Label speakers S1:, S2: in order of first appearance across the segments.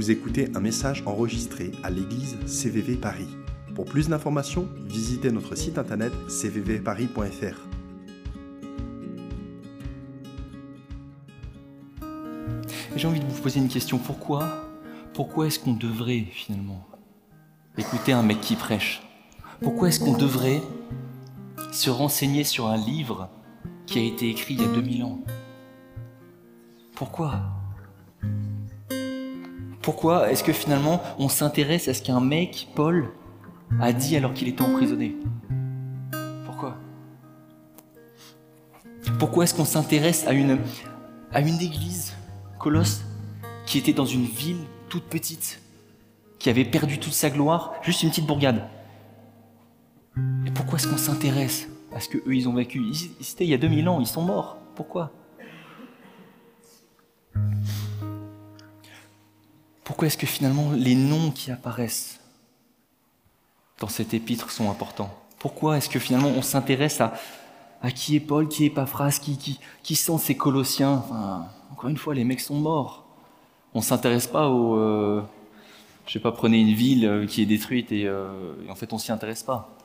S1: Vous écoutez un message enregistré à l'église CVV Paris. Pour plus d'informations, visitez notre site internet cvvparis.fr.
S2: J'ai envie de vous poser une question. Pourquoi Pourquoi est-ce qu'on devrait finalement écouter un mec qui prêche? Pourquoi est-ce qu'on devrait se renseigner sur un livre qui a été écrit il y a 2000 ans? Pourquoi? Pourquoi est-ce que finalement on s'intéresse à ce qu'un mec, Paul, a dit alors qu'il était emprisonné? Pourquoi? Pourquoi est-ce qu'on s'intéresse à une, église, Colosse, qui était dans une ville toute petite, qui avait perdu toute sa gloire, juste une petite bourgade? Et pourquoi est-ce qu'on s'intéresse à ce qu'eux, ils ont vécu? Ils étaient il y a 2000 ans, ils sont morts. Pourquoi? Pourquoi est-ce que finalement les noms qui apparaissent dans cet épître sont importants? Pourquoi est-ce que finalement on s'intéresse à, qui est Paul, qui est Paphras, qui, qui, qui sont ces Colossiens? Encore une fois, les mecs sont morts. On s'intéresse pas au... Euh, je sais pas, prenez une ville euh, qui est détruite et, euh, et en fait on s'y intéresse pas.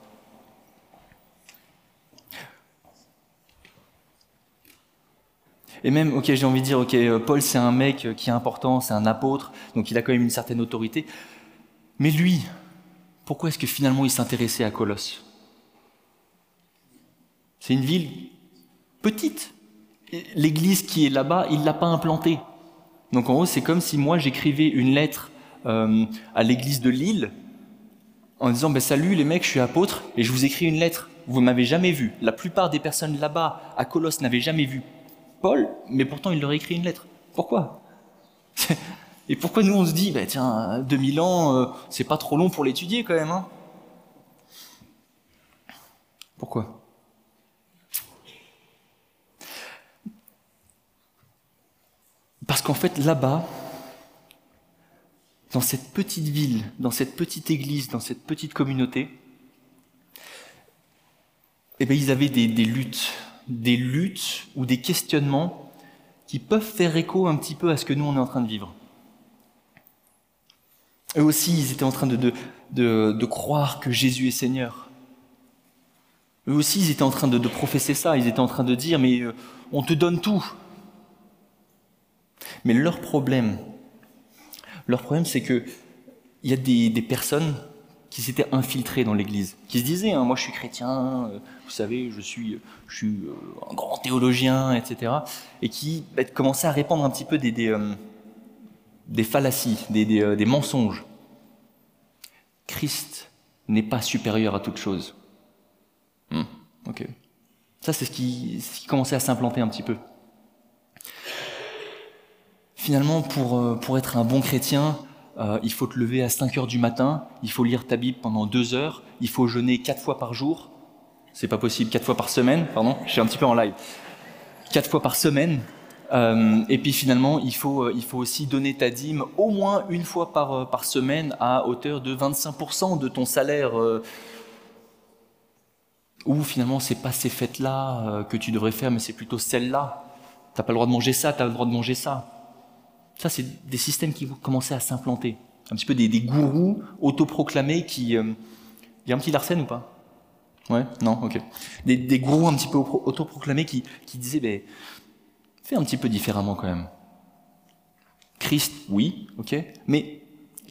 S2: Et même, ok, j'ai envie de dire, ok, Paul c'est un mec qui est important, c'est un apôtre, donc il a quand même une certaine autorité. Mais lui, pourquoi est-ce que finalement il s'intéressait à Colosse? C'est une ville petite. L'église qui est là-bas, il ne l'a pas implantée. Donc en gros, c'est comme si moi j'écrivais une lettre euh, à l'église de Lille en disant ben, Salut les mecs, je suis apôtre et je vous écris une lettre. Vous ne m'avez jamais vu. La plupart des personnes là-bas, à Colosse, n'avaient jamais vu Mais pourtant il leur a écrit une lettre. Pourquoi? Et pourquoi nous on se dit, bah, tiens, 2000 ans, euh, c'est pas trop long pour l'étudier quand même hein? Pourquoi? Parce qu'en fait, là-bas, dans cette petite ville, dans cette petite église, dans cette petite communauté, eh bien, ils avaient des luttes, des luttes ou des questionnements qui peuvent faire écho un petit peu à ce que nous, on est en train de vivre. Eux aussi, ils étaient en train de, croire que Jésus est Seigneur. Eux aussi, ils étaient en train de, professer ça. Ils étaient en train de dire, mais euh, on te donne tout. Mais leur problème, leur problème, c'est que il y a des personnes qui s'étaient infiltrées dans l'Église, qui se disaient, hein, moi je suis chrétien, euh, vous savez, je suis, je suis euh, un grand théologien, etc., et qui bah, commençaient à répandre un petit peu des, des, euh, des fallacies, des, des, euh, des mensonges. Christ n'est pas supérieur à toute chose. Hmm, ok. Ça, c'est ce qui, ce qui commençait à s'implanter un petit peu. Finalement, pour, euh, pour être un bon chrétien, euh, il faut te lever à 5 heures du matin, il faut lire ta Bible pendant 2 heures, il faut jeûner 4 fois par jour. C'est pas possible, 4 fois par semaine, pardon, je suis un petit peu en live. 4 fois par semaine. Euh, et puis finalement, il faut, euh, il faut aussi donner ta dîme au moins une fois par, par semaine à hauteur de 25% de ton salaire. Ou finalement, c'est pas ces fêtes-là que tu devrais faire, mais c'est plutôt celles-là. T'as pas le droit de manger ça, t'as le droit de manger ça. Ça, c'est des systèmes qui vont à s'implanter. Un petit peu des, des gourous autoproclamés qui... Euh, il y a un petit Larsen ou pas? Ouais Non Ok. Des, des gourous un petit peu autoproclamés qui, qui disaient, ben, fais un petit peu différemment quand même. Christ, oui, ok, mais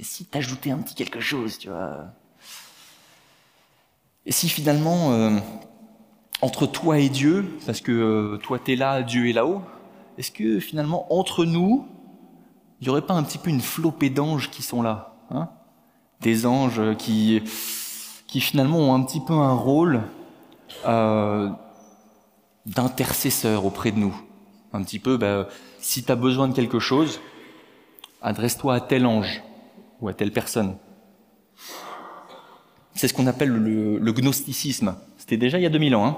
S2: si t'ajoutais un petit quelque chose, tu vois Et si finalement, euh, entre toi et Dieu, parce que euh, toi t'es là, Dieu est là-haut, est-ce que finalement, entre nous, il n'y aurait pas un petit peu une flopée d'anges qui sont là hein? Des anges qui, qui finalement ont un petit peu un rôle euh, d'intercesseur auprès de nous. Un petit peu, ben, si tu as besoin de quelque chose, adresse-toi à tel ange ou à telle personne. C'est ce qu'on appelle le, le, gnosticisme. C'était déjà il y a 2000 ans. Hein?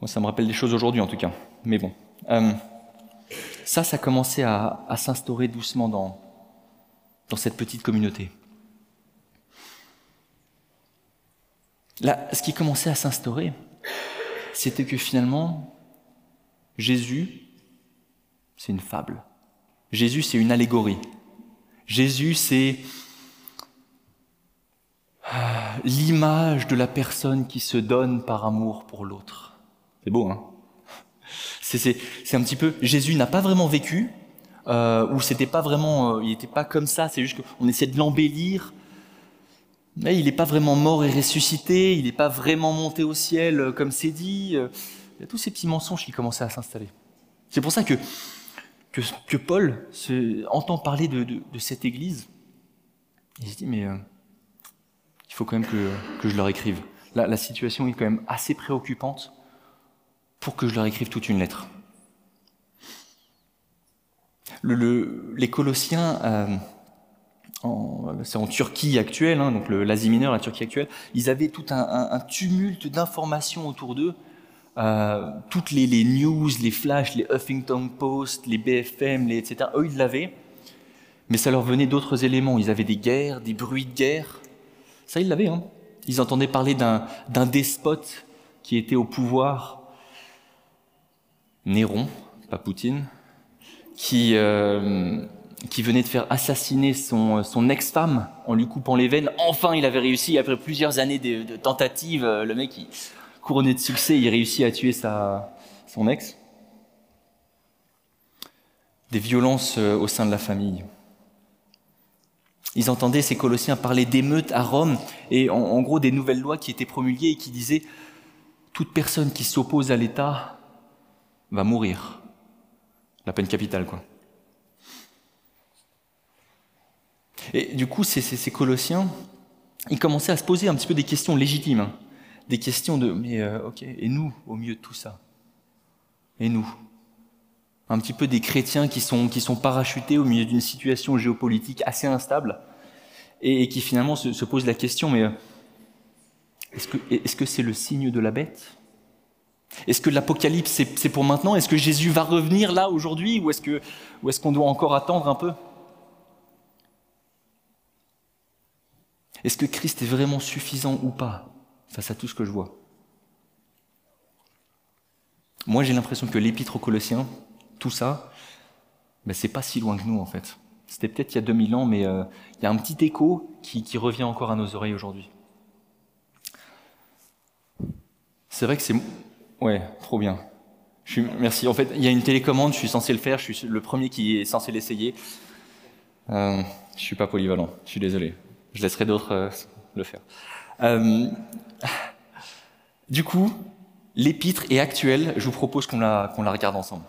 S2: Moi, ça me rappelle des choses aujourd'hui en tout cas. Mais bon. Euh, ça, ça commençait à, s'instaurer doucement dans, dans cette petite communauté. Là, ce qui commençait à s'instaurer, c'était que finalement, Jésus, c'est une fable. Jésus, c'est une allégorie. Jésus, c'est ah, l'image de la personne qui se donne par amour pour l'autre. C'est beau, hein? C'est, un petit peu. Jésus n'a pas vraiment vécu, euh, ou c'était pas vraiment, euh, il n'était pas comme ça. C'est juste qu'on essaie de l'embellir. Mais il n'est pas vraiment mort et ressuscité. Il n'est pas vraiment monté au ciel euh, comme c'est dit. Il y a tous ces petits mensonges qui commençaient à s'installer. C'est pour ça que que, Paul entend parler de, cette Église. Il se dit mais il faut quand même que, je leur écrive. La situation est quand même assez préoccupante pour que je leur écrive toute une lettre. les Colossiens, euh, c'est en Turquie actuelle, hein, donc l'Asie mineure, la Turquie actuelle, ils avaient tout un, tumulte d'informations autour d'eux. Euh, toutes les, news, les flashs, les Huffington Post, les BFM, etc., eux, ils l'avaient. Mais ça leur venait d'autres éléments. Ils avaient des guerres, des bruits de guerre, ça, ils l'avaient. Hein. Ils entendaient parler d'un despote qui était au pouvoir, Néron, pas Poutine, qui, euh, qui venait de faire assassiner son, son ex-femme en lui coupant les veines. Enfin, il avait réussi, après plusieurs années de, tentatives, euh, le mec, couronné de succès, il réussit à tuer sa, son ex. Des violences euh, au sein de la famille. Ils entendaient ces Colossiens parler d'émeutes à Rome et en, gros des nouvelles lois qui étaient promulguées et qui disaient toute personne qui s'oppose à l'État va mourir. La peine capitale, quoi. Et du coup, ces, Colossiens, ils commençaient à se poser un petit peu des questions légitimes. Hein. Des questions de, mais euh, ok, et nous, au milieu de tout ça? Et nous? Un petit peu des chrétiens qui sont, qui sont parachutés au milieu d'une situation géopolitique assez instable et, qui finalement se, posent la question, mais euh, est-ce que c'est le signe de la bête? Est-ce que l'Apocalypse c'est, pour maintenant? Est-ce que Jésus va revenir là aujourd'hui ou est-ce qu'on doit encore attendre un peu? Est-ce que Christ est vraiment suffisant ou pas face à tout ce que je vois? Moi j'ai l'impression que l'épître aux Colossiens, tout ça, ben, c'est pas si loin que nous en fait. C'était peut-être il y a 2000 ans, mais euh, il y a un petit écho qui, revient encore à nos oreilles aujourd'hui. C'est vrai que c'est... Ouais, trop bien. Je suis... Merci. En fait, il y a une télécommande, je suis censé le faire, je suis le premier qui est censé l'essayer. Euh, je suis pas polyvalent, je suis désolé. Je laisserai d'autres euh, le faire. Euh, du coup, l'épître est actuelle, je vous propose qu'on la, qu'on la regarde ensemble.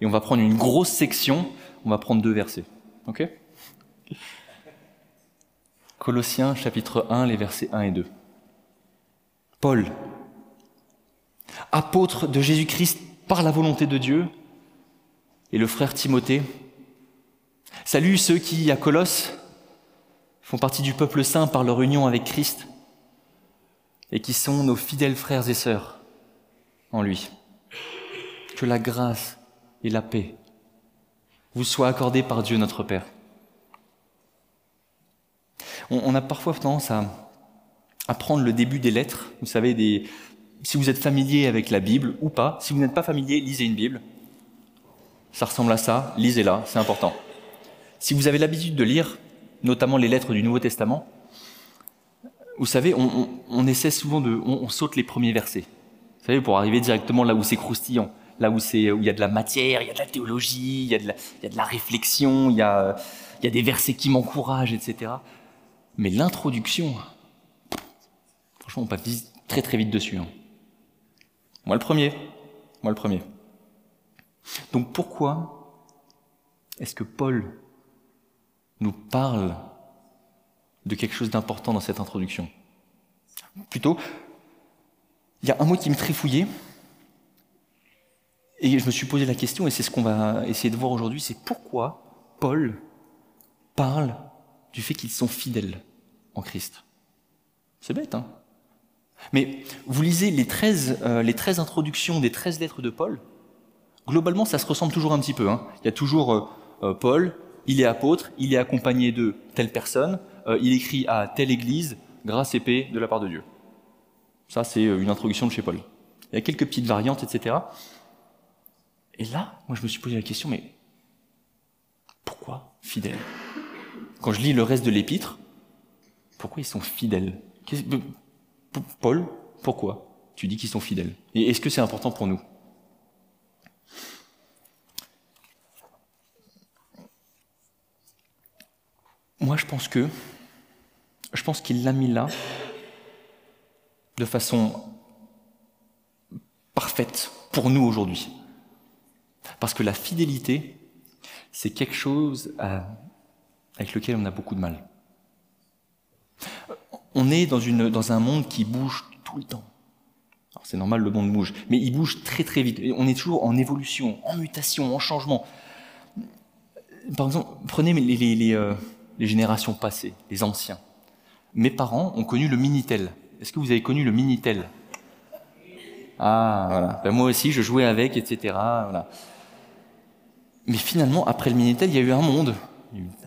S2: Et on va prendre une grosse section, on va prendre deux versets. Ok? Colossiens chapitre 1, les versets 1 et 2. Paul, apôtre de Jésus-Christ par la volonté de Dieu, et le frère Timothée. Salut ceux qui, à Colosse, font partie du peuple saint par leur union avec Christ et qui sont nos fidèles frères et sœurs en lui. Que la grâce et la paix vous soient accordées par Dieu notre Père. On, a parfois tendance à, à, prendre le début des lettres, vous savez, des, si vous êtes familier avec la Bible ou pas, si vous n'êtes pas familier, lisez une Bible. Ça ressemble à ça, lisez-la, c'est important. Si vous avez l'habitude de lire, notamment les lettres du Nouveau Testament, vous savez, on, essaie souvent de... On, saute les premiers versets. Vous savez, pour arriver directement là où c'est croustillant là où, c'est, où il y a de la matière, il y a de la théologie, il y a de la, il y a de la réflexion, il y a, il y a des versets qui m'encouragent, etc. Mais l'introduction, franchement, on passe très très vite dessus. Hein. Moi le premier. Moi le premier. Donc pourquoi est-ce que Paul nous parle de quelque chose d'important dans cette introduction? Plutôt, il y a un mot qui me trifouillait, et je me suis posé la question, et c'est ce qu'on va essayer de voir aujourd'hui, c'est pourquoi Paul parle du fait qu'ils sont fidèles en Christ? C'est bête, hein? Mais vous lisez les 13, euh, les 13 introductions des 13 lettres de Paul, globalement ça se ressemble toujours un petit peu. Hein. Il y a toujours euh, euh, Paul, il est apôtre, il est accompagné de telle personne, il écrit à telle église, grâce et paix de la part de Dieu. Ça c'est une introduction de chez Paul. Il y a quelques petites variantes, etc. Et là, moi je me suis posé la question, mais pourquoi fidèle quand je lis le reste de l'épître, pourquoi ils sont fidèles? Paul, pourquoi tu dis qu'ils sont fidèles? Et est-ce que c'est important pour nous? Moi, je pense que je pense qu'il l'a mis là de façon parfaite pour nous aujourd'hui. Parce que la fidélité, c'est quelque chose avec lequel on a beaucoup de mal. On est dans, un monde qui bouge tout le temps. C'est normal, le monde bouge, mais il bouge très très vite. On est toujours en évolution, en mutation, en changement. Par exemple, prenez les, euh, les générations passées, les anciens. Mes parents ont connu le Minitel. Est-ce que vous avez connu le Minitel? Ah, voilà. Ben, moi aussi, je jouais avec, etc. Mais finalement, après le Minitel, il y a eu un monde.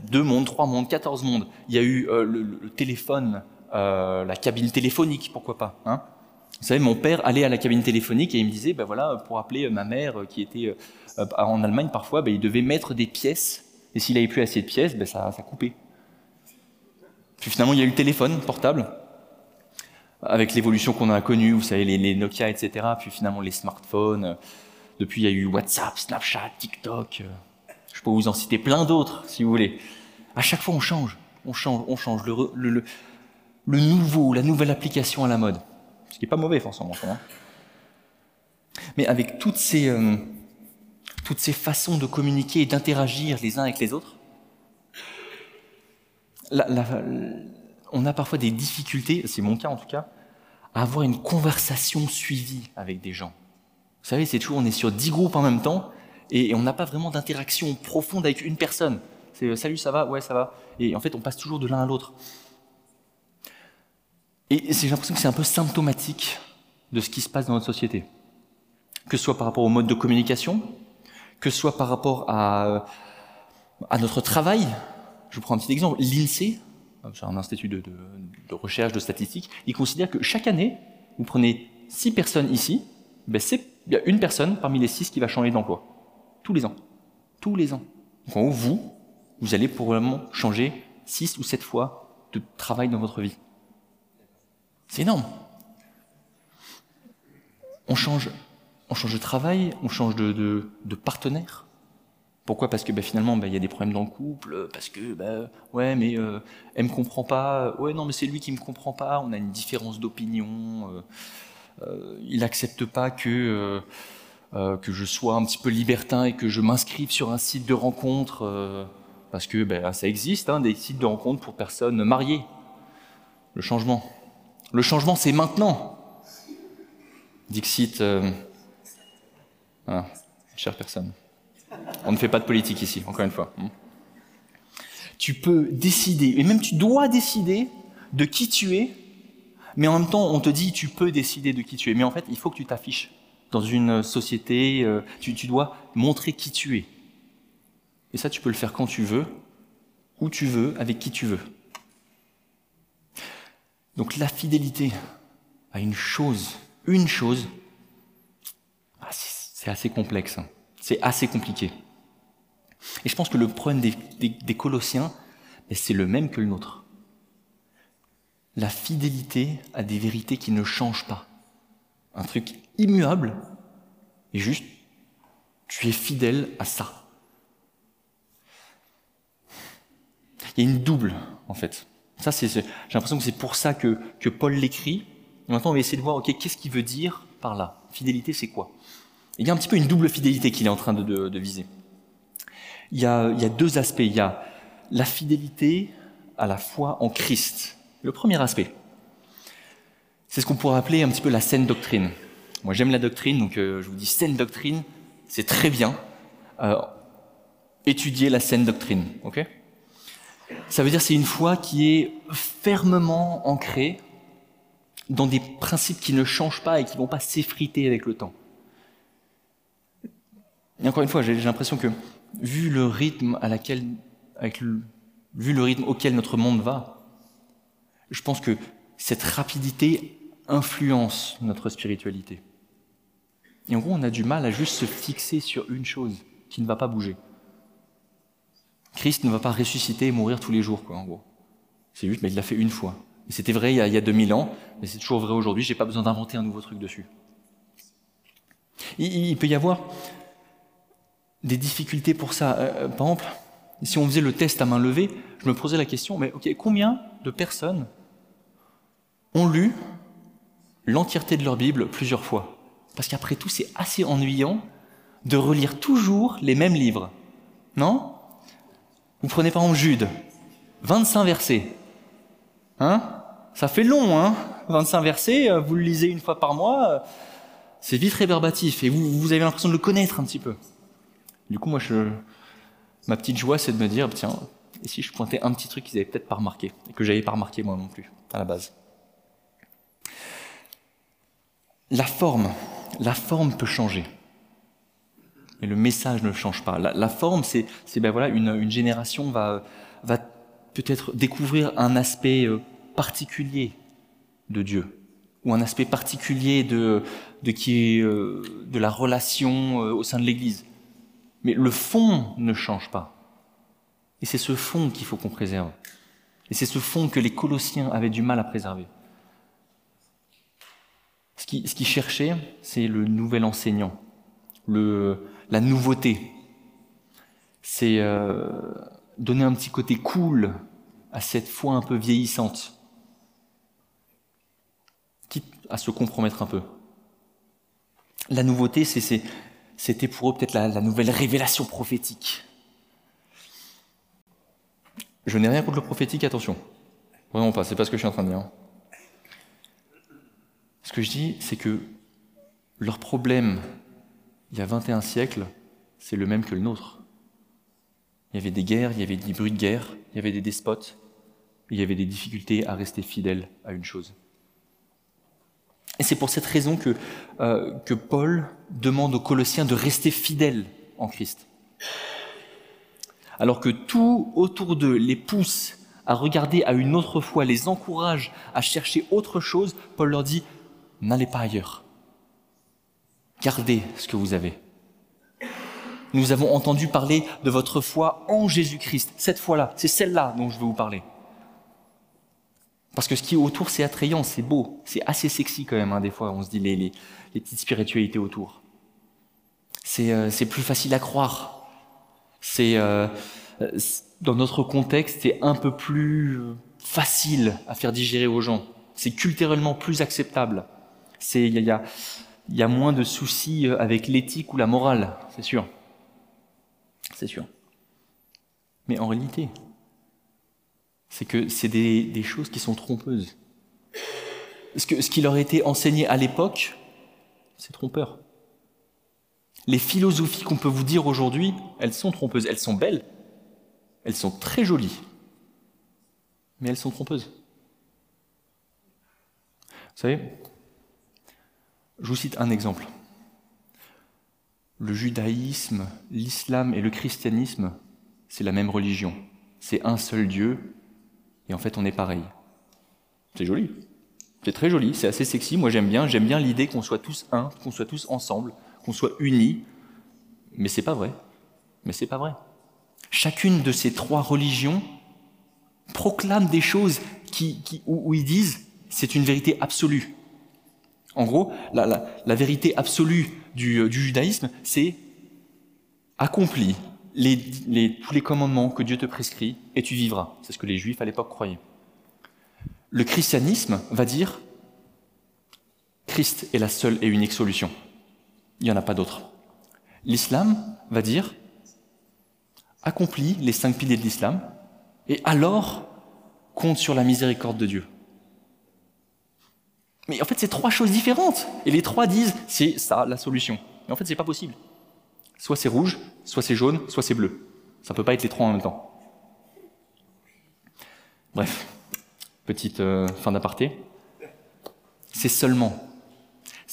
S2: Deux mondes, trois mondes, quatorze mondes. Il y a eu euh, le, téléphone, euh, la cabine téléphonique, pourquoi pas. Hein vous savez, mon père allait à la cabine téléphonique et il me disait, ben voilà, pour appeler ma mère qui était euh, en Allemagne parfois, ben, il devait mettre des pièces. Et s'il n'avait plus assez de pièces, ben ça, coupait. Puis finalement, il y a eu le téléphone portable, avec l'évolution qu'on a connue, vous savez, les, Nokia, etc. Puis finalement, les smartphones. Depuis, il y a eu WhatsApp, Snapchat, TikTok. Je peux vous en citer plein d'autres, si vous voulez. À chaque fois, on change, on change, on change. Nouveau, la nouvelle application à la mode. Ce qui n'est pas mauvais, forcément. Mais avec toutes ces, euh, toutes ces façons de communiquer et d'interagir les uns avec les autres, on a parfois des difficultés, c'est mon cas en tout cas, à avoir une conversation suivie avec des gens. Vous savez, c'est toujours, on est sur dix groupes en même temps et, on n'a pas vraiment d'interaction profonde avec une personne. C'est euh, salut, ça va? Ouais, ça va. Et en fait, on passe toujours de l'un à l'autre. Et j'ai l'impression que c'est un peu symptomatique de ce qui se passe dans notre société. Que ce soit par rapport au mode de communication, que ce soit par rapport à, à notre travail, je prends un petit exemple. L'INSEE, c'est un institut de, recherche, de statistiques, il considère que chaque année, vous prenez six personnes ici, ben il y a une personne parmi les six qui va changer d'emploi. Tous les ans. Tous les ans. Donc vous, vous allez probablement changer six ou sept fois de travail dans votre vie. C'est énorme. On change, on change de travail, on change de, partenaire, pourquoi? Parce que bah, finalement, bah, il y a des problèmes dans le couple, parce que, bah, ouais, mais euh, elle me comprend pas, ouais, non, mais c'est lui qui me comprend pas, on a une différence d'opinion, euh, euh, il accepte pas que, euh, que je sois un petit peu libertin et que je m'inscrive sur un site de rencontre, parce que ça existe, hein, des sites de rencontre pour personnes mariées. Le changement. Le changement, c'est maintenant. Dixit, ah, chère personne. On ne fait pas de politique ici, encore une fois. Hmm. Tu peux décider, et même tu dois décider de qui tu es, mais en même temps, on te dit tu peux décider de qui tu es. Mais en fait, il faut que tu t'affiches dans une société, euh, tu, tu dois montrer qui tu es. Et ça, tu peux le faire quand tu veux, où tu veux, avec qui tu veux. Donc la fidélité à une chose, une chose, ah, c'est assez complexe. Hein. C'est assez compliqué. Et je pense que le problème des, Colossiens, c'est le même que le nôtre. La fidélité à des vérités qui ne changent pas. Un truc immuable, et juste, tu es fidèle à ça. Il y a une double, en fait. Ça, c'est, j'ai l'impression que c'est pour ça que, que Paul l'écrit. Maintenant, on va essayer de voir, ok, qu'est-ce qu'il veut dire par là? Fidélité, c'est quoi? Il y a un petit peu une double fidélité qu'il est en train de, viser. Il y, a, deux aspects. Il y a la fidélité à la foi en Christ. Le premier aspect, c'est ce qu'on pourrait appeler un petit peu la saine doctrine. Moi, j'aime la doctrine, donc euh, je vous dis saine doctrine, c'est très bien. Euh, étudier la saine doctrine, ok? Ça veut dire c'est une foi qui est fermement ancrée dans des principes qui ne changent pas et qui ne vont pas s'effriter avec le temps. Et encore une fois, j'ai l'impression que, vu le rythme à laquelle, vu le rythme auquel notre monde va, je pense que cette rapidité influence notre spiritualité. Et en gros, on a du mal à juste se fixer sur une chose qui ne va pas bouger. Christ ne va pas ressusciter et mourir tous les jours, quoi, en gros. C'est juste, mais il l'a fait une fois. Et c'était vrai il y, a, il y a 2000 ans, mais c'est toujours vrai aujourd'hui, j'ai pas besoin d'inventer un nouveau truc dessus. Il, peut y avoir des difficultés pour ça. Euh, par exemple, si on faisait le test à main levée, je me posais la question, mais ok, combien de personnes ont lu l'entièreté de leur Bible plusieurs fois? Parce qu'après tout, c'est assez ennuyant de relire toujours les mêmes livres. Non? Vous prenez par exemple Jude, 25 versets. Hein? Ça fait long, hein? 25 versets, euh, vous le lisez une fois par mois, euh, c'est vite réverbatif et vous, avez l'impression de le connaître un petit peu. Du coup, moi, je, ma petite joie, c'est de me dire, tiens, et si je pointais un petit truc qu'ils n'avaient peut-être pas remarqué, et que j'avais pas remarqué moi non plus, à la base? La forme, la forme peut changer. Mais le message ne change pas. La, forme, c'est, ben voilà, une, une génération va, va peut-être découvrir un aspect euh, particulier de Dieu, ou un aspect particulier de, de, qui est, euh, de la relation euh, au sein de l'Église. Mais le fond ne change pas. Et c'est ce fond qu'il faut qu'on préserve. Et c'est ce fond que les Colossiens avaient du mal à préserver. Ce qu'ils qui cherchaient, c'est le nouvel enseignant, le, la nouveauté. C'est euh, donner un petit côté cool à cette foi un peu vieillissante, quitte à se compromettre un peu. La nouveauté, c'était pour eux peut-être la, nouvelle révélation prophétique. Je n'ai rien contre le prophétique, attention. Vraiment pas, c'est pas ce que je suis en train de dire. Ce que je dis, c'est que leur problème, il y a 21 siècles, c'est le même que le nôtre. Il y avait des guerres, il y avait des bruits de guerre, il y avait des despotes, il y avait des difficultés à rester fidèle à une chose. Et c'est pour cette raison que, euh, que Paul demande aux Colossiens de rester fidèles en Christ alors que tout autour d'eux les pousse à regarder à une autre foi, les encourage à chercher autre chose, Paul leur dit, n'allez pas ailleurs. Gardez ce que vous avez. Nous avons entendu parler de votre foi en Jésus-Christ. Cette foi-là, c'est celle-là dont je veux vous parler. Parce que ce qui est autour, c'est attrayant, c'est beau, c'est assez sexy quand même, hein, des fois, on se dit les, petites spiritualités autour. C'est euh, plus facile à croire, c'est euh, dans notre contexte, c'est un peu plus euh, facile à faire digérer aux gens. C'est culturellement plus acceptable. C'est y a, y a moins de soucis euh, avec l'éthique ou la morale, c'est sûr. C'est sûr. Mais en réalité, c'est que c'est des, choses qui sont trompeuses. Ce qui leur a été enseigné à l'époque, c'est trompeur. Les philosophies qu'on peut vous dire aujourd'hui, elles sont trompeuses. Elles sont belles, elles sont très jolies, mais elles sont trompeuses. Vous savez, je vous cite un exemple. Le judaïsme, l'islam et le christianisme, c'est la même religion. C'est un seul Dieu, et en fait on est pareil. C'est joli. C'est très joli, c'est assez sexy, moi j'aime bien, j'aime bien l'idée qu'on soit tous un, qu'on soit tous ensemble, qu'on soit unis, mais c'est pas vrai. Mais c'est pas vrai. Chacune de ces trois religions proclame des choses qui, où, ils disent c'est une vérité absolue. En gros, la, vérité absolue du, du judaïsme, c'est accomplis tous les commandements que Dieu te prescrit et tu vivras. C'est ce que les juifs à l'époque croyaient. Le christianisme va dire Christ est la seule et unique solution. Il n'y en a pas d'autre. L'islam va dire accomplis les cinq piliers de l'islam et alors compte sur la miséricorde de Dieu. Mais en fait, c'est trois choses différentes. Et les trois disent c'est ça la solution. Mais en fait, c'est pas possible. Soit c'est rouge, soit c'est jaune, soit c'est bleu. Ça peut pas être les trois en même temps. Bref, petite euh, fin d'aparté. C'est seulement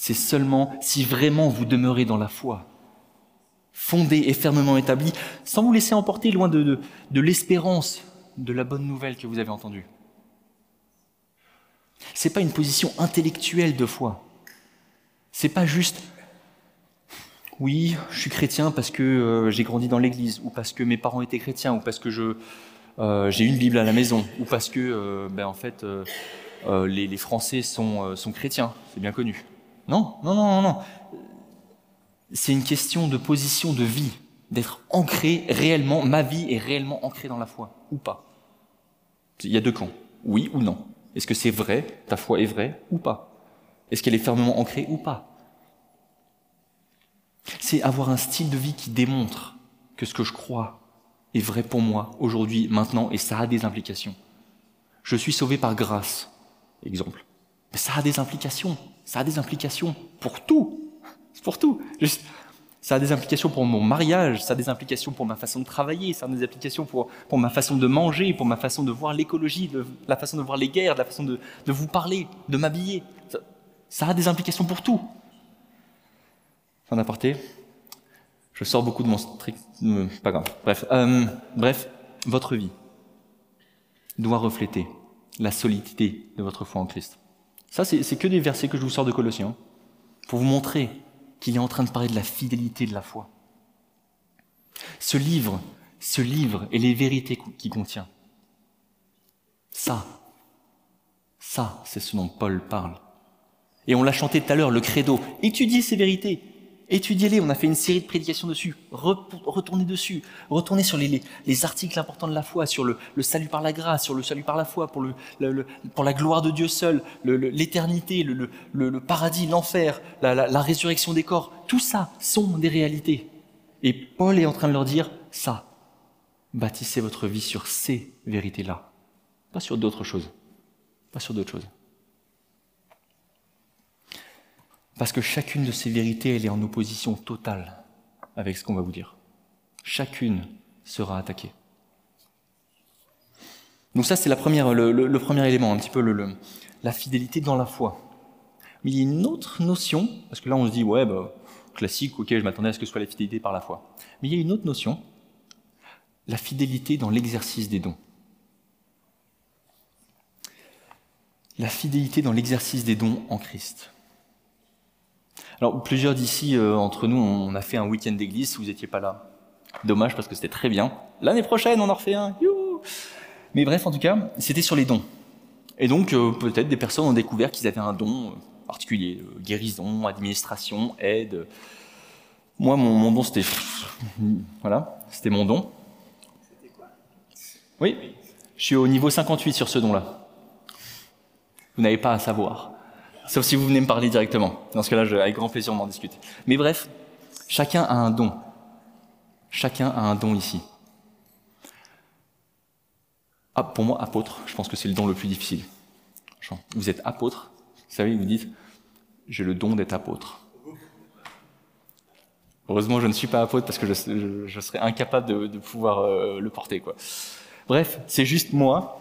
S2: c'est seulement si vraiment vous demeurez dans la foi, fondé et fermement établi, sans vous laisser emporter loin de l'espérance de la bonne nouvelle que vous avez entendue. C'est pas une position intellectuelle de foi. C'est pas juste Oui, je suis chrétien parce que euh, j'ai grandi dans l'église, ou parce que mes parents étaient chrétiens, ou parce que euh, j'ai une Bible à la maison, ou parce que, euh, ben, en fait, les, les, Français sont, sont chrétiens, c'est bien connu. Non, non, non, non, non. C'est une question de position de vie, d'être ancré réellement, ma vie est réellement ancrée dans la foi, ou pas. Il y a deux camps, oui ou non. Est-ce que c'est vrai, ta foi est vraie, ou pas? Est-ce qu'elle est fermement ancrée ou pas? C'est avoir un style de vie qui démontre que ce que je crois est vrai pour moi aujourd'hui, maintenant, et ça a des implications. Je suis sauvé par grâce, exemple. Mais ça a des implications. Ça a des implications pour tout. Pour tout. Ça a des implications pour mon mariage, ça a des implications pour ma façon de travailler, ça a des implications pour, pour ma façon de manger, pour ma façon de voir l'écologie, la façon de voir les guerres, la façon de, de vous parler, de m'habiller. ça a des implications pour tout. Fin d'aparté. Je sors beaucoup de mon strict. Euh, pas grave. Bref. Euh, bref, votre vie doit refléter la solidité de votre foi en Christ. Ça, c'est que des versets que je vous sors de Colossiens pour vous montrer qu'il est en train de parler de la fidélité de la foi. Ce livre, ce livre et les vérités qu'il contient, ça, ça, c'est ce dont Paul parle. Et on l'a chanté tout à l'heure, le credo. Étudiez ces vérités, Étudiez-les, on a fait une série de prédications dessus. Retournez dessus. Retournez sur les, articles importants de la foi, sur le, salut par la grâce, sur le salut par la foi, pour, la gloire de Dieu seul, l'éternité, le, paradis, l'enfer, la, résurrection des corps. Tout ça sont des réalités. Et Paul est en train de leur dire ça. Bâtissez votre vie sur ces vérités-là. Pas sur d'autres choses. Pas sur d'autres choses. Parce que chacune de ces vérités, elle est en opposition totale avec ce qu'on va vous dire. Chacune sera attaquée. Donc ça, c'est le, premier élément, un petit peu la fidélité dans la foi. Mais il y a une autre notion, parce que là on se dit, ouais, bah, classique, ok, je m'attendais à ce que ce soit la fidélité par la foi. Mais il y a une autre notion, la fidélité dans l'exercice des dons. La fidélité dans l'exercice des dons en Christ. Alors, plusieurs d'ici, euh, entre nous, on a fait un week-end d'église, si vous n'étiez pas là. Dommage, parce que c'était très bien. L'année prochaine, on en refait un. Mais bref, en tout cas, c'était sur les dons. Et donc, euh, peut-être des personnes ont découvert qu'ils avaient un don euh, particulier. guérison, administration, aide. Moi, mon, mon don, c'était... Voilà, c'était mon don. C'était quoi? Oui, je suis au niveau 58 sur ce don-là. Vous n'avez pas à savoir. Sauf si vous venez me parler directement. Dans ce cas-là, avec grand plaisir, on en discute. Mais bref, chacun a un don. Chacun a un don ici. Ah, pour moi, apôtre, je pense que c'est le don le plus difficile. Vous êtes apôtre, vous savez, vous dites, j'ai le don d'être apôtre. Heureusement, je ne suis pas apôtre parce que je, serais incapable de, pouvoir euh, le porter. Bref, c'est juste moi,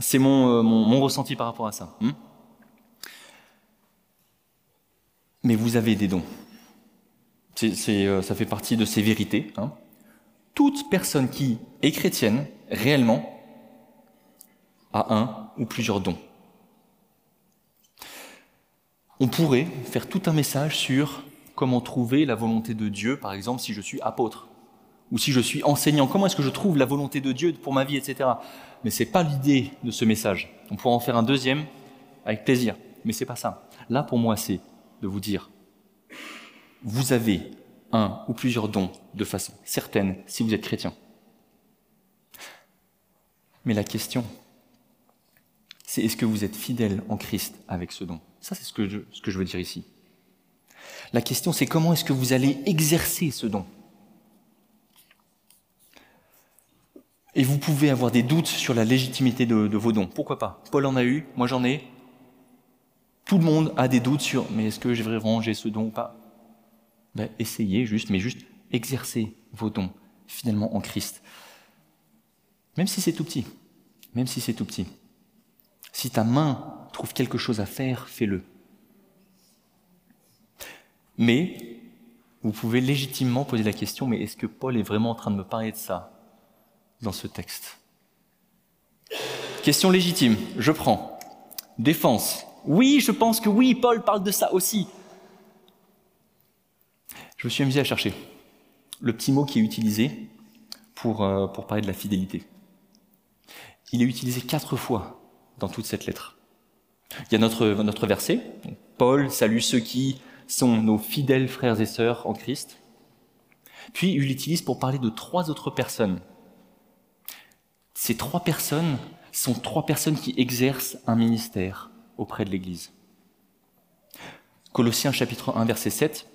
S2: c'est mon, euh, ressenti par rapport à ça. Hmm? Mais vous avez des dons. Euh, ça fait partie de ces vérités. Hein. Toute personne qui est chrétienne, réellement, a un ou plusieurs dons. On pourrait faire tout un message sur comment trouver la volonté de Dieu, par exemple, si je suis apôtre, ou si je suis enseignant. Comment est-ce que je trouve la volonté de Dieu pour ma vie, etc. Mais ce n'est pas l'idée de ce message. On pourra en faire un deuxième avec plaisir, mais ce n'est pas ça. Là, pour moi, c'est de vous dire, vous avez un ou plusieurs dons de façon certaine si vous êtes chrétien. Mais la question, c'est est-ce que vous êtes fidèle en Christ avec ce don? Ça, c'est ce, que je, ce que je veux dire ici. La question, c'est comment est-ce que vous allez exercer ce don? Et vous pouvez avoir des doutes sur la légitimité de, de vos dons. Pourquoi pas? Paul en a eu, moi j'en ai, tout le monde a des doutes sur mais est-ce que j'ai vraiment j'ai ce don ou pas? Ben, Essayez juste, mais juste exercez vos dons finalement en Christ. Même si c'est tout petit, même si c'est tout petit. Si ta main trouve quelque chose à faire, fais-le. Mais vous pouvez légitimement poser la question, mais est-ce que Paul est vraiment en train de me parler de ça dans ce texte? Question légitime, je prends. Défense, oui, je pense que oui, Paul parle de ça aussi. Je me suis amusé à chercher le petit mot qui est utilisé pour, euh, parler de la fidélité. Il est utilisé quatre fois dans toute cette lettre. Il y a notre, notre verset, Paul salue ceux qui sont nos fidèles frères et sœurs en Christ. Puis il l'utilise pour parler de trois autres personnes. Ces trois personnes sont trois personnes qui exercent un ministère auprès de l'Église. Colossiens chapitre 1 verset 7.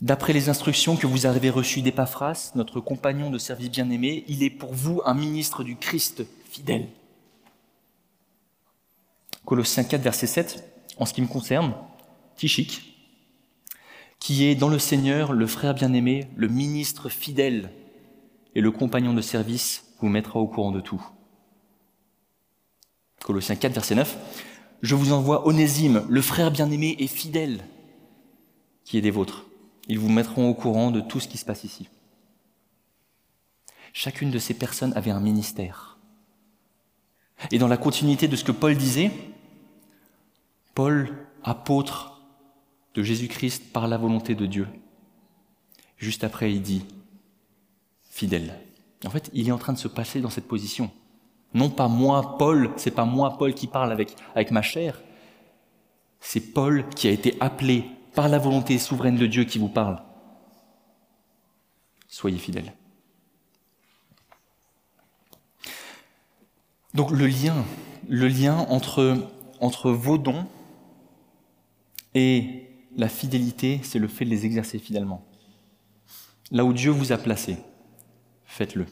S2: D'après les instructions que vous avez reçues d'Epaphras, notre compagnon de service bien-aimé, il est pour vous un ministre du Christ fidèle. Colossiens 4 verset 7. En ce qui me concerne, Tichik, qui est dans le Seigneur le frère bien-aimé, le ministre fidèle et le compagnon de service, vous mettra au courant de tout. Colossiens 4, verset 9. Je vous envoie Onésime, le frère bien-aimé et fidèle, qui est des vôtres. Ils vous mettront au courant de tout ce qui se passe ici. Chacune de ces personnes avait un ministère. Et dans la continuité de ce que Paul disait, Paul, apôtre de Jésus-Christ par la volonté de Dieu, juste après il dit fidèle. En fait, il est en train de se passer dans cette position. Non pas moi, Paul, c'est pas moi, Paul, qui parle avec, ma chair. C'est Paul qui a été appelé par la volonté souveraine de Dieu qui vous parle. Soyez fidèles. Donc le lien, le lien entre, entre vos dons et la fidélité, c'est le fait de les exercer fidèlement. Là où Dieu vous a placé, faites-le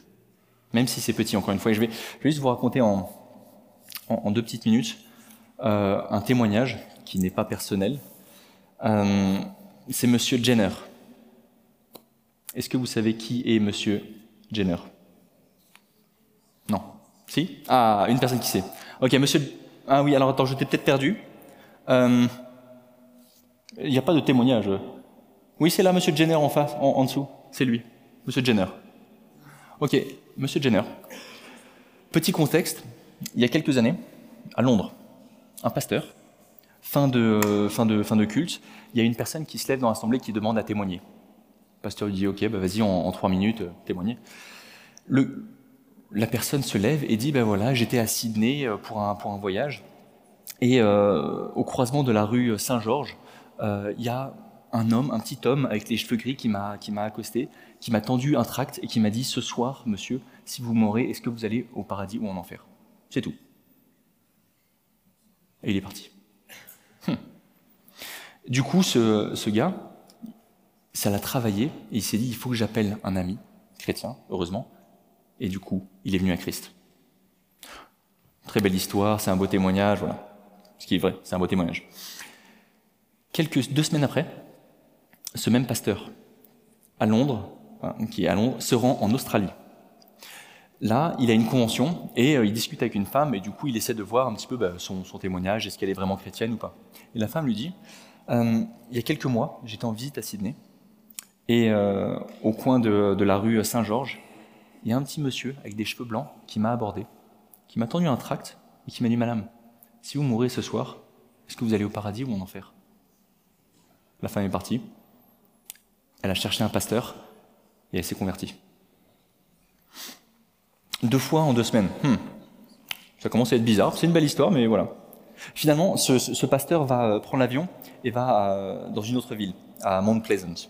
S2: même si c'est petit, encore une fois. Et je vais, juste vous raconter en, deux petites minutes euh, un témoignage qui n'est pas personnel. Euh, c'est Monsieur Jenner. Est-ce que vous savez qui est Monsieur Jenner? Non. Si? Ah, une personne qui sait. Ok, Monsieur. Ah oui, alors attends, je t'ai peut-être perdu. Euh, il n'y a pas de témoignage. Oui, c'est là, Monsieur Jenner en face, en, en dessous. C'est lui, Monsieur Jenner. Ok, Monsieur Jenner. Petit contexte, il y a quelques années, à Londres, un pasteur, fin de, fin de, culte, il y a une personne qui se lève dans l'assemblée qui demande à témoigner. Le pasteur lui dit Ok, bah vas-y, en, trois minutes, euh, témoigner. Le, la personne se lève et dit Ben voilà, j'étais à Sydney euh, pour un, voyage, et euh, au croisement de la rue Saint-Georges, il y a un homme, un petit homme avec les cheveux gris qui m'a accosté qui m'a tendu un tract et qui m'a dit Ce soir, monsieur, si vous mourrez, est-ce que vous allez au paradis ou en enfer? C'est tout. Et il est parti. Hum. Du coup, ce, ce gars, ça l'a travaillé et il s'est dit Il faut que j'appelle un ami chrétien, heureusement. Et du coup, il est venu à Christ. Très belle histoire, c'est un beau témoignage, voilà. Ce qui est vrai, c'est un beau témoignage. Quelques deux semaines après, ce même pasteur, à Londres, Hein, qui est à Londres, se rend en Australie. Là, il a une convention et euh, il discute avec une femme et du coup, il essaie de voir un petit peu bah, son, témoignage, est-ce qu'elle est vraiment chrétienne ou pas. Et la femme lui dit, euh, il y a quelques mois, j'étais en visite à Sydney et euh, au coin de, de la rue Saint-Georges, il y a un petit monsieur avec des cheveux blancs qui m'a abordé, qui m'a tendu un tract et qui m'a dit, Madame, si vous mourrez ce soir, est-ce que vous allez au paradis ou en enfer? La femme est partie. Elle a cherché un pasteur et elle s'est convertie. Deux fois en deux semaines. Hmm. Ça commence à être bizarre. C'est une belle histoire, mais voilà. Finalement, ce, pasteur va euh, prendre l'avion et va euh, dans une autre ville, à Mount Pleasant.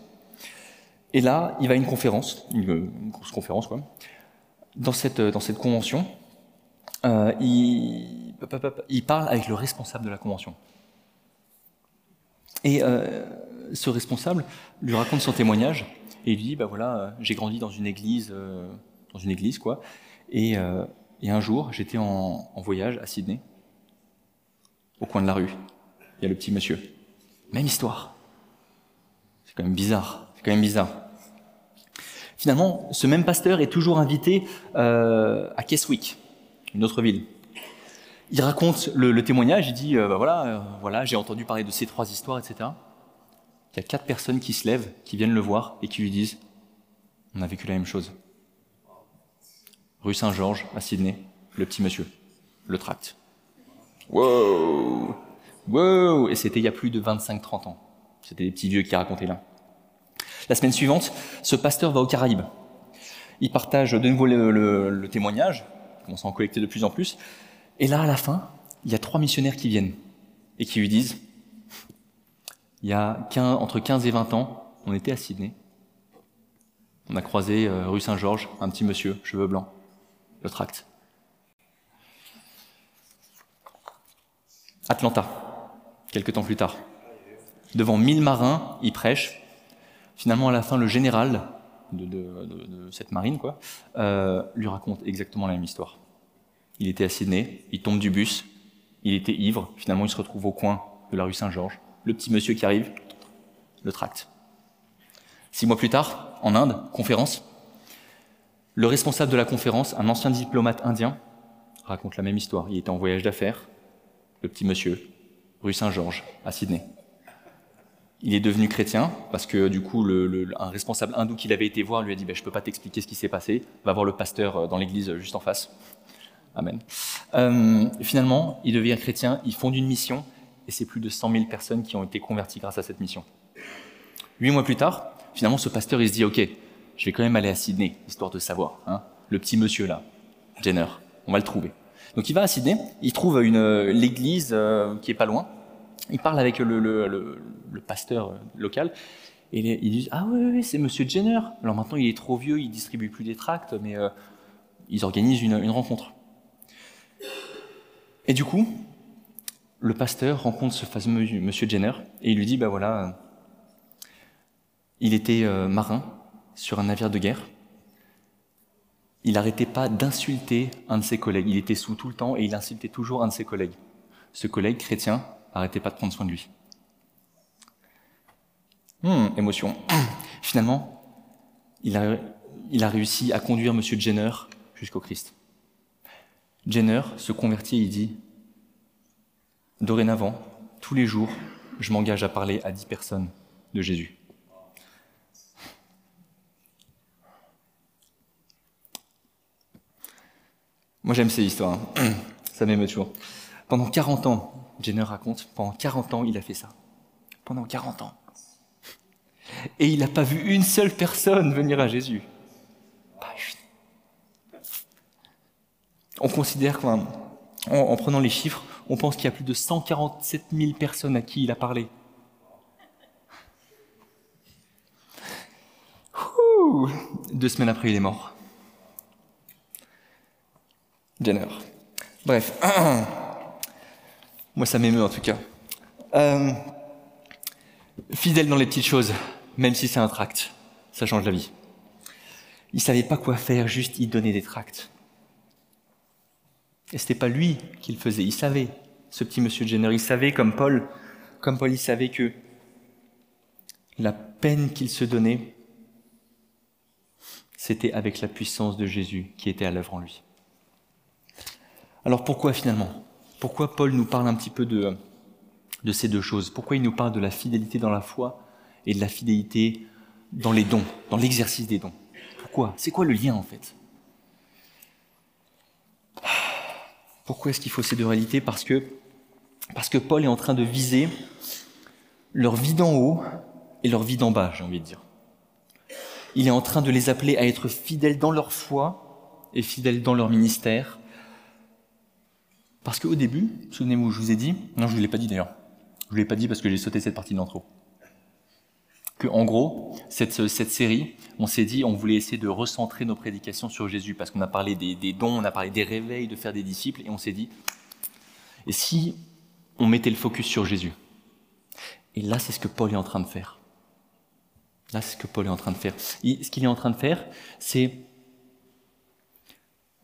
S2: Et là, il va à une conférence, une, grosse conférence, quoi. Dans cette, convention, euh, il, il, parle avec le responsable de la convention. Et ce responsable lui raconte son témoignage et il lui dit, bah voilà, euh, j'ai grandi dans une église, euh, dans une église quoi. Et, euh, et un jour, j'étais en, voyage à Sydney, au coin de la rue. Il y a le petit monsieur. Même histoire. C'est quand même bizarre. C'est quand même bizarre. Finalement, ce même pasteur est toujours invité à Keswick, une autre ville. Il raconte le, le témoignage, il dit, bah voilà, voilà, j'ai entendu parler de ces trois histoires, etc il y a quatre personnes qui se lèvent, qui viennent le voir et qui lui disent On a vécu la même chose. Rue Saint-Georges, à Sydney, le petit monsieur, le tract. Wow Wow Et c'était il y a plus de 25-30 ans. C'était des petits vieux qui racontaient là. La semaine suivante, ce pasteur va aux Caraïbes. Il partage de nouveau le, témoignage, il commence à en collecter de plus en plus. Et là, à la fin, il y a trois missionnaires qui viennent et qui lui disent, il y a entre 15 et 20 ans, on était à Sydney. On a croisé euh, rue Saint-Georges un petit monsieur, cheveux blancs, le tract. Atlanta, quelques temps plus tard. Devant mille marins, il prêche. Finalement, à la fin, le général de, cette marine euh, lui raconte exactement la même histoire. Il était à Sydney, il tombe du bus, il était ivre, finalement il se retrouve au coin de la rue Saint-Georges. Le petit monsieur qui arrive, le tracte. Six mois plus tard, en Inde, conférence, le responsable de la conférence, un ancien diplomate indien, raconte la même histoire. Il était en voyage d'affaires, le petit monsieur, rue Saint-Georges, à Sydney. Il est devenu chrétien parce que du coup, un responsable hindou qu'il avait été voir lui a dit ben, Je ne peux pas t'expliquer ce qui s'est passé, va voir le pasteur euh, dans l'église juste en face. Amen. Euh, finalement, il devient chrétien, il fonde une mission et c'est plus de 100 000 personnes qui ont été converties grâce à cette mission. Huit mois plus tard, finalement, ce pasteur il se dit Ok, je vais quand même aller à Sydney, histoire de savoir. Hein, le petit monsieur là, Jenner, on va le trouver. Donc il va à Sydney, il trouve l'église euh, qui est pas loin, il parle avec le, pasteur local, et il dit Ah oui, c'est monsieur Jenner. Alors maintenant il est trop vieux, il distribue plus des tracts, mais euh, ils organisent une, rencontre. Et du coup, le pasteur rencontre ce fameux monsieur Jenner, et il lui dit Bah voilà, il était euh, marin sur un navire de guerre il n'arrêtait pas d'insulter un de ses collègues. Il était sous tout le temps et il insultait toujours un de ses collègues. Ce collègue chrétien n'arrêtait pas de prendre soin de lui. Hum, émotion. Finalement, il a, réussi à conduire M. Jenner jusqu'au Christ. Jenner se convertit il dit Dorénavant, tous les jours, je m'engage à parler à dix personnes de Jésus. Moi j'aime ces histoires, hein. ça m'émeut toujours. Pendant 40 ans, Jenner raconte, pendant 40 ans il a fait ça. Pendant 40 ans. Et il n'a pas vu une seule personne venir à Jésus. On considère qu'en en, prenant les chiffres, on pense qu'il y a plus de 147 000 personnes à qui il a parlé. Deux semaines après, il est mort. Jenner. Bref. Moi, ça m'émeut en tout cas. Euh, fidèle dans les petites choses, même si c'est un tract, ça change la vie. Il savait pas quoi faire, juste il donnait des tracts. Et c'était pas lui qui le faisait, il savait, ce petit monsieur Jenner, il savait comme Paul, comme Paul, il savait que la peine qu'il se donnait, c'était avec la puissance de Jésus qui était à l'œuvre en lui. Alors pourquoi finalement? Pourquoi Paul nous parle un petit peu de, de ces deux choses? Pourquoi il nous parle de la fidélité dans la foi et de la fidélité dans les dons, dans l'exercice des dons? Pourquoi? C'est quoi le lien en fait? Pourquoi est-ce qu'il faut ces deux réalités? Parce que parce que Paul est en train de viser leur vie d'en haut et leur vie d'en bas, j'ai envie de dire. Il est en train de les appeler à être fidèles dans leur foi et fidèles dans leur ministère, parce qu'au début, souvenez-vous, je vous ai dit, non, je ne vous l'ai pas dit d'ailleurs, je ne vous l'ai pas dit parce que j'ai sauté cette partie de l'intro, en gros, cette, série, on s'est dit, on voulait essayer de recentrer nos prédications sur Jésus, parce qu'on a parlé des, dons, on a parlé des réveils, de faire des disciples, et on s'est dit, et si on mettait le focus sur Jésus? Et là, c'est ce que Paul est en train de faire. Là, c'est ce que Paul est en train de faire. ce qu'il est en train de faire, c'est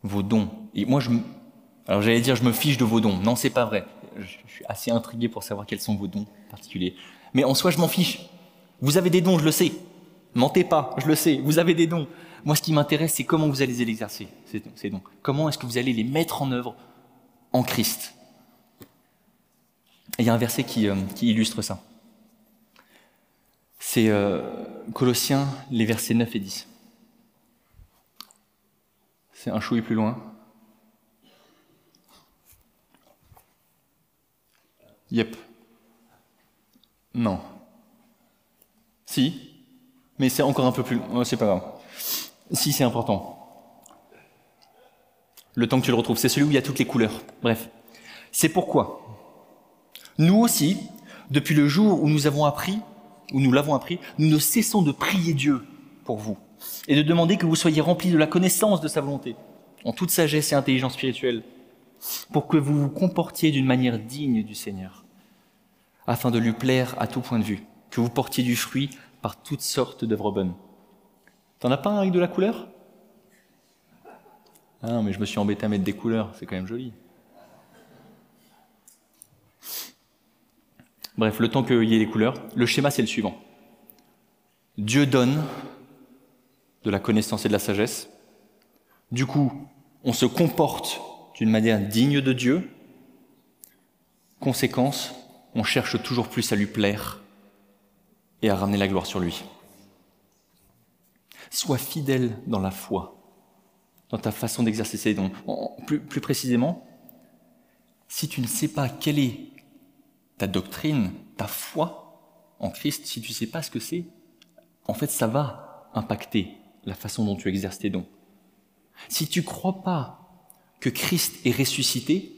S2: vos dons. Et moi, je, alors j'allais dire, je me fiche de vos dons. Non, c'est pas vrai. Je suis assez intrigué pour savoir quels sont vos dons particuliers. Mais en soi, je m'en fiche. Vous avez des dons, je le sais. Mentez pas, je le sais. Vous avez des dons. Moi, ce qui m'intéresse, c'est comment vous allez les exercer, ces dons. Comment est-ce que vous allez les mettre en œuvre en Christ il y a un verset qui, euh, illustre ça. C'est euh, Colossiens, les versets 9 et 10. C'est un chouille plus loin. Yep. Non. Si Mais c'est encore un peu plus... C'est pas grave. Si, c'est important. Le temps que tu le retrouves, c'est celui où il y a toutes les couleurs. Bref. C'est pourquoi nous aussi, depuis le jour où nous avons appris, où nous l'avons appris, nous ne cessons de prier Dieu pour vous et de demander que vous soyez remplis de la connaissance de sa volonté, en toute sagesse et intelligence spirituelle, pour que vous vous comportiez d'une manière digne du Seigneur, afin de lui plaire à tout point de vue, que vous portiez du fruit par toutes sortes d'œuvres bonnes. T'en as pas un avec de la couleur? Ah non, mais je me suis embêté à mettre des couleurs, c'est quand même joli. Bref, le temps qu'il y ait les couleurs, le schéma c'est le suivant. Dieu donne de la connaissance et de la sagesse. Du coup, on se comporte d'une manière digne de Dieu. Conséquence, on cherche toujours plus à lui plaire et à ramener la gloire sur lui. Sois fidèle dans la foi, dans ta façon d'exercer ses dons. Plus, précisément, si tu ne sais pas quelle est ta doctrine, ta foi en Christ, si tu ne sais pas ce que c'est, en fait, ça va impacter la façon dont tu exerces tes dons. Si tu ne crois pas que Christ est ressuscité,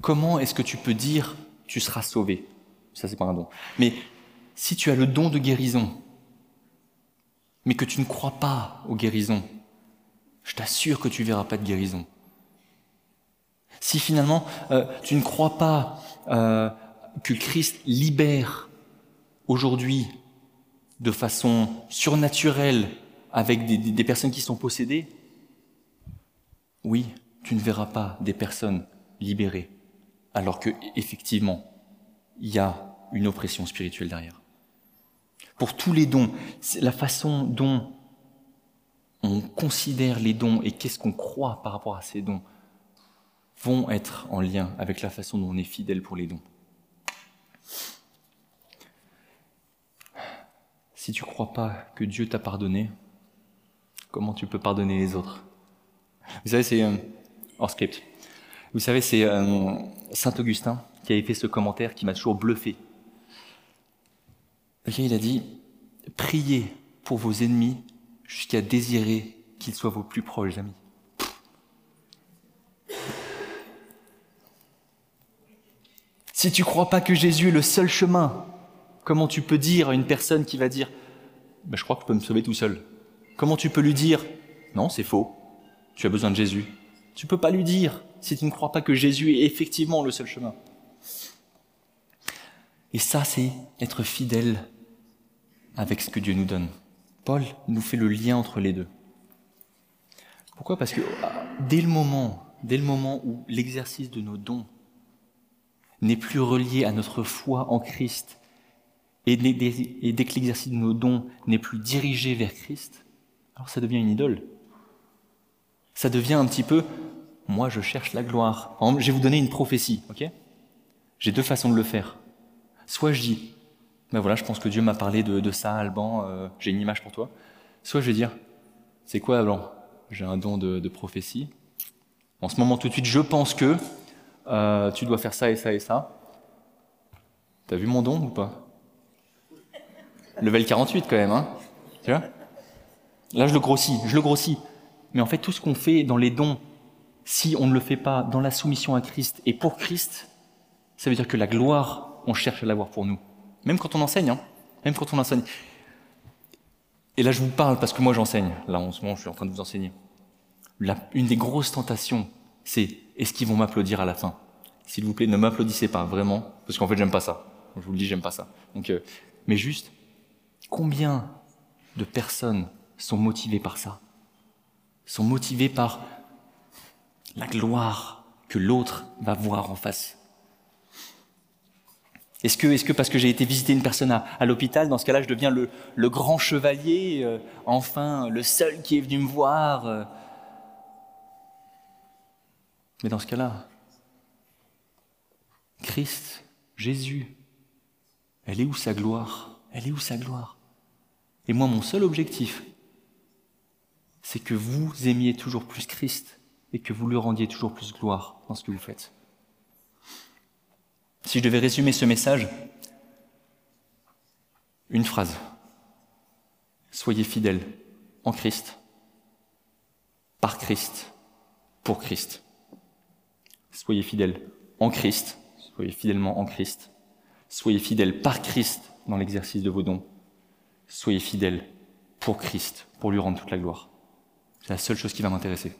S2: comment est-ce que tu peux dire tu seras sauvé? Ça, c'est pas un don. Mais si tu as le don de guérison, mais que tu ne crois pas aux guérisons, je t'assure que tu verras pas de guérison. Si finalement euh, tu ne crois pas euh, que Christ libère aujourd'hui de façon surnaturelle avec des, des, personnes qui sont possédées, oui, tu ne verras pas des personnes libérées, alors que effectivement il y a une oppression spirituelle derrière. Pour tous les dons, la façon dont on considère les dons et qu'est-ce qu'on croit par rapport à ces dons vont être en lien avec la façon dont on est fidèle pour les dons. Si tu ne crois pas que Dieu t'a pardonné, comment tu peux pardonner les autres? Vous savez, c'est euh, hors script. Vous savez, c'est euh, Saint Augustin qui avait fait ce commentaire qui m'a toujours bluffé. il a dit Priez pour vos ennemis jusqu'à désirer qu'ils soient vos plus proches amis. Si tu crois pas que Jésus est le seul chemin, comment tu peux dire à une personne qui va dire ben, Je crois que je peux me sauver tout seul Comment tu peux lui dire Non, c'est faux, tu as besoin de Jésus Tu peux pas lui dire si tu ne crois pas que Jésus est effectivement le seul chemin. Et ça, c'est être fidèle avec ce que Dieu nous donne. Paul nous fait le lien entre les deux. Pourquoi? Parce que dès le moment, dès le moment où l'exercice de nos dons n'est plus relié à notre foi en Christ, et dès, que l'exercice de nos dons n'est plus dirigé vers Christ, alors ça devient une idole. Ça devient un petit peu, moi je cherche la gloire. je vais vous donner une prophétie, ok? J'ai deux façons de le faire. Soit je dis, ben voilà, je pense que Dieu m'a parlé de, ça, Alban, euh, j'ai une image pour toi. Soit je vais dire, c'est quoi Alban? J'ai un don de prophétie. En ce moment tout de suite, je pense que euh, tu dois faire ça et ça et ça. T'as vu mon don ou pas? Level 48 quand même, hein Tu vois? Là, je le grossis, je le grossis. Mais en fait, tout ce qu'on fait dans les dons, si on ne le fait pas dans la soumission à Christ et pour Christ, ça veut dire que la gloire, on cherche à l'avoir pour nous. Même quand on enseigne, hein Même quand on enseigne. Et là, je vous parle parce que moi, j'enseigne. Là, en ce moment, je suis en train de vous enseigner. une des grosses tentations, c'est est-ce qu'ils vont m'applaudir à la fin? S'il vous plaît, ne m'applaudissez pas, vraiment, parce qu'en fait, j'aime pas ça. Je vous le dis, j'aime pas ça. Donc, euh, mais juste, combien de personnes sont motivées par ça? Sont motivées par la gloire que l'autre va voir en face. Est-ce que, parce que j'ai été visiter une personne à, l'hôpital, dans ce cas-là, je deviens le, le grand chevalier, euh, enfin, le seul qui est venu me voir euh, mais dans ce cas-là, Christ, Jésus, elle est où sa gloire? Elle est où sa gloire? Et moi, mon seul objectif, c'est que vous aimiez toujours plus Christ et que vous lui rendiez toujours plus gloire dans ce que vous faites. Si je devais résumer ce message, Une phrase. Soyez fidèles en Christ, par Christ, pour Christ. Soyez fidèles en Christ, soyez fidèlement en Christ. Soyez fidèles par Christ dans l'exercice de vos dons. Soyez fidèles pour Christ, pour lui rendre toute la gloire. C'est la seule chose qui va m'intéresser.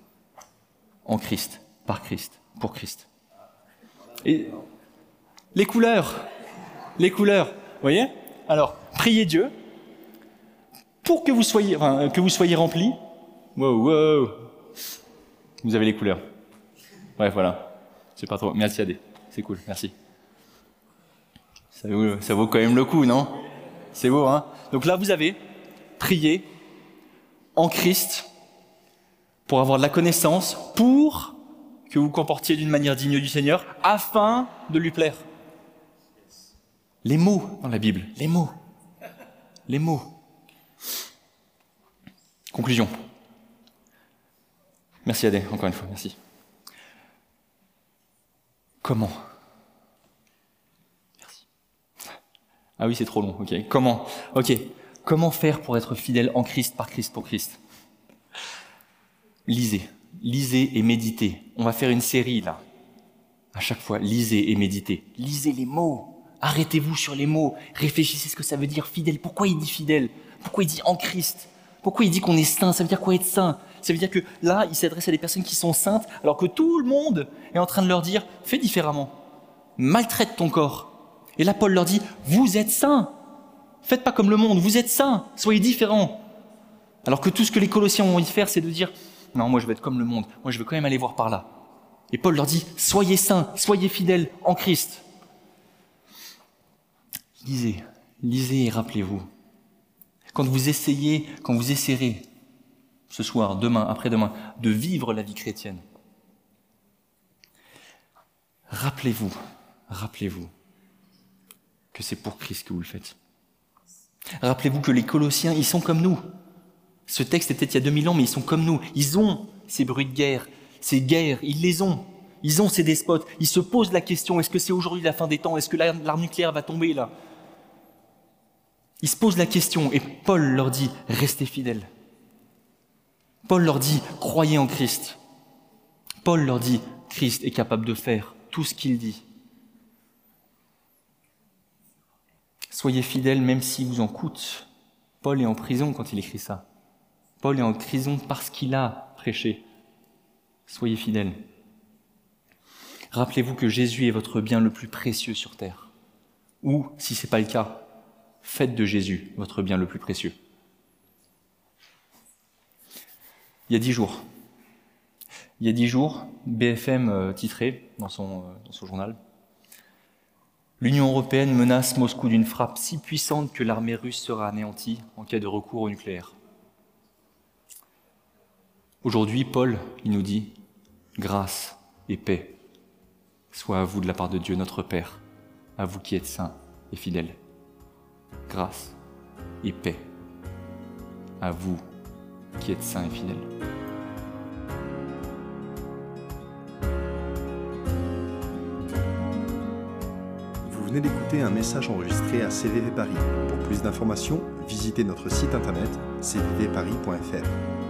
S2: En Christ, par Christ, pour Christ. Et les couleurs, les couleurs, vous voyez? Alors, priez Dieu pour que vous soyez, enfin, que vous soyez remplis. Wow, wow. Vous avez les couleurs. Bref, voilà. C'est pas trop. Merci Adé. C'est cool. Merci. Ça vaut, ça vaut quand même le coup, non? C'est beau, hein? Donc là, vous avez prié en Christ pour avoir de la connaissance, pour que vous comportiez d'une manière digne du Seigneur, afin de lui plaire. Les mots dans la Bible, les mots. Les mots. Conclusion. Merci Adé, encore une fois, merci. Comment? Merci. Ah oui, c'est trop long, ok. Comment? Ok. Comment faire pour être fidèle en Christ, par Christ, pour Christ? Lisez, lisez et méditez. On va faire une série là. À chaque fois, lisez et méditez. Lisez les mots. Arrêtez-vous sur les mots. Réfléchissez ce que ça veut dire fidèle. Pourquoi il dit fidèle? Pourquoi il dit en Christ? Pourquoi il dit qu'on est saint? Ça veut dire quoi être saint? Ça veut dire que là, il s'adresse à des personnes qui sont saintes, alors que tout le monde est en train de leur dire fais différemment. Maltraite ton corps. Et là, Paul leur dit vous êtes saints. Faites pas comme le monde. Vous êtes saints. Soyez différents. Alors que tout ce que les Colossiens ont envie de faire, c'est de dire non, moi je vais être comme le monde. Moi je veux quand même aller voir par là. Et Paul leur dit soyez saints, soyez fidèles en Christ. Lisez, lisez et rappelez-vous. Quand vous essayez, quand vous essayerez, ce soir, demain, après-demain, de vivre la vie chrétienne, rappelez-vous, rappelez-vous que c'est pour Christ que vous le faites. Rappelez-vous que les Colossiens, ils sont comme nous. Ce texte était il y a 2000 ans, mais ils sont comme nous. Ils ont ces bruits de guerre, ces guerres, ils les ont. Ils ont ces despotes. Ils se posent la question, est-ce que c'est aujourd'hui la fin des temps? Est-ce que l'arme nucléaire va tomber là? Ils se posent la question et Paul leur dit, restez fidèles. Paul leur dit, croyez en Christ. Paul leur dit, Christ est capable de faire tout ce qu'il dit. Soyez fidèles même si vous en coûte. Paul est en prison quand il écrit ça. Paul est en prison parce qu'il a prêché. Soyez fidèles. Rappelez-vous que Jésus est votre bien le plus précieux sur terre. Ou, si ce n'est pas le cas, faites de Jésus votre bien le plus précieux. Il y a dix jours, il y a dix jours, BFM euh, titrait dans son, euh, dans son journal L'Union européenne menace Moscou d'une frappe si puissante que l'armée russe sera anéantie en cas de recours au nucléaire. Aujourd'hui, Paul, il nous dit, grâce et paix soit à vous de la part de Dieu notre Père, à vous qui êtes saints et fidèles. Grâce et paix à vous qui êtes saints et fidèles.
S1: Vous venez d'écouter un message enregistré à CVV Paris. Pour plus d'informations, visitez notre site internet cvvparis.fr.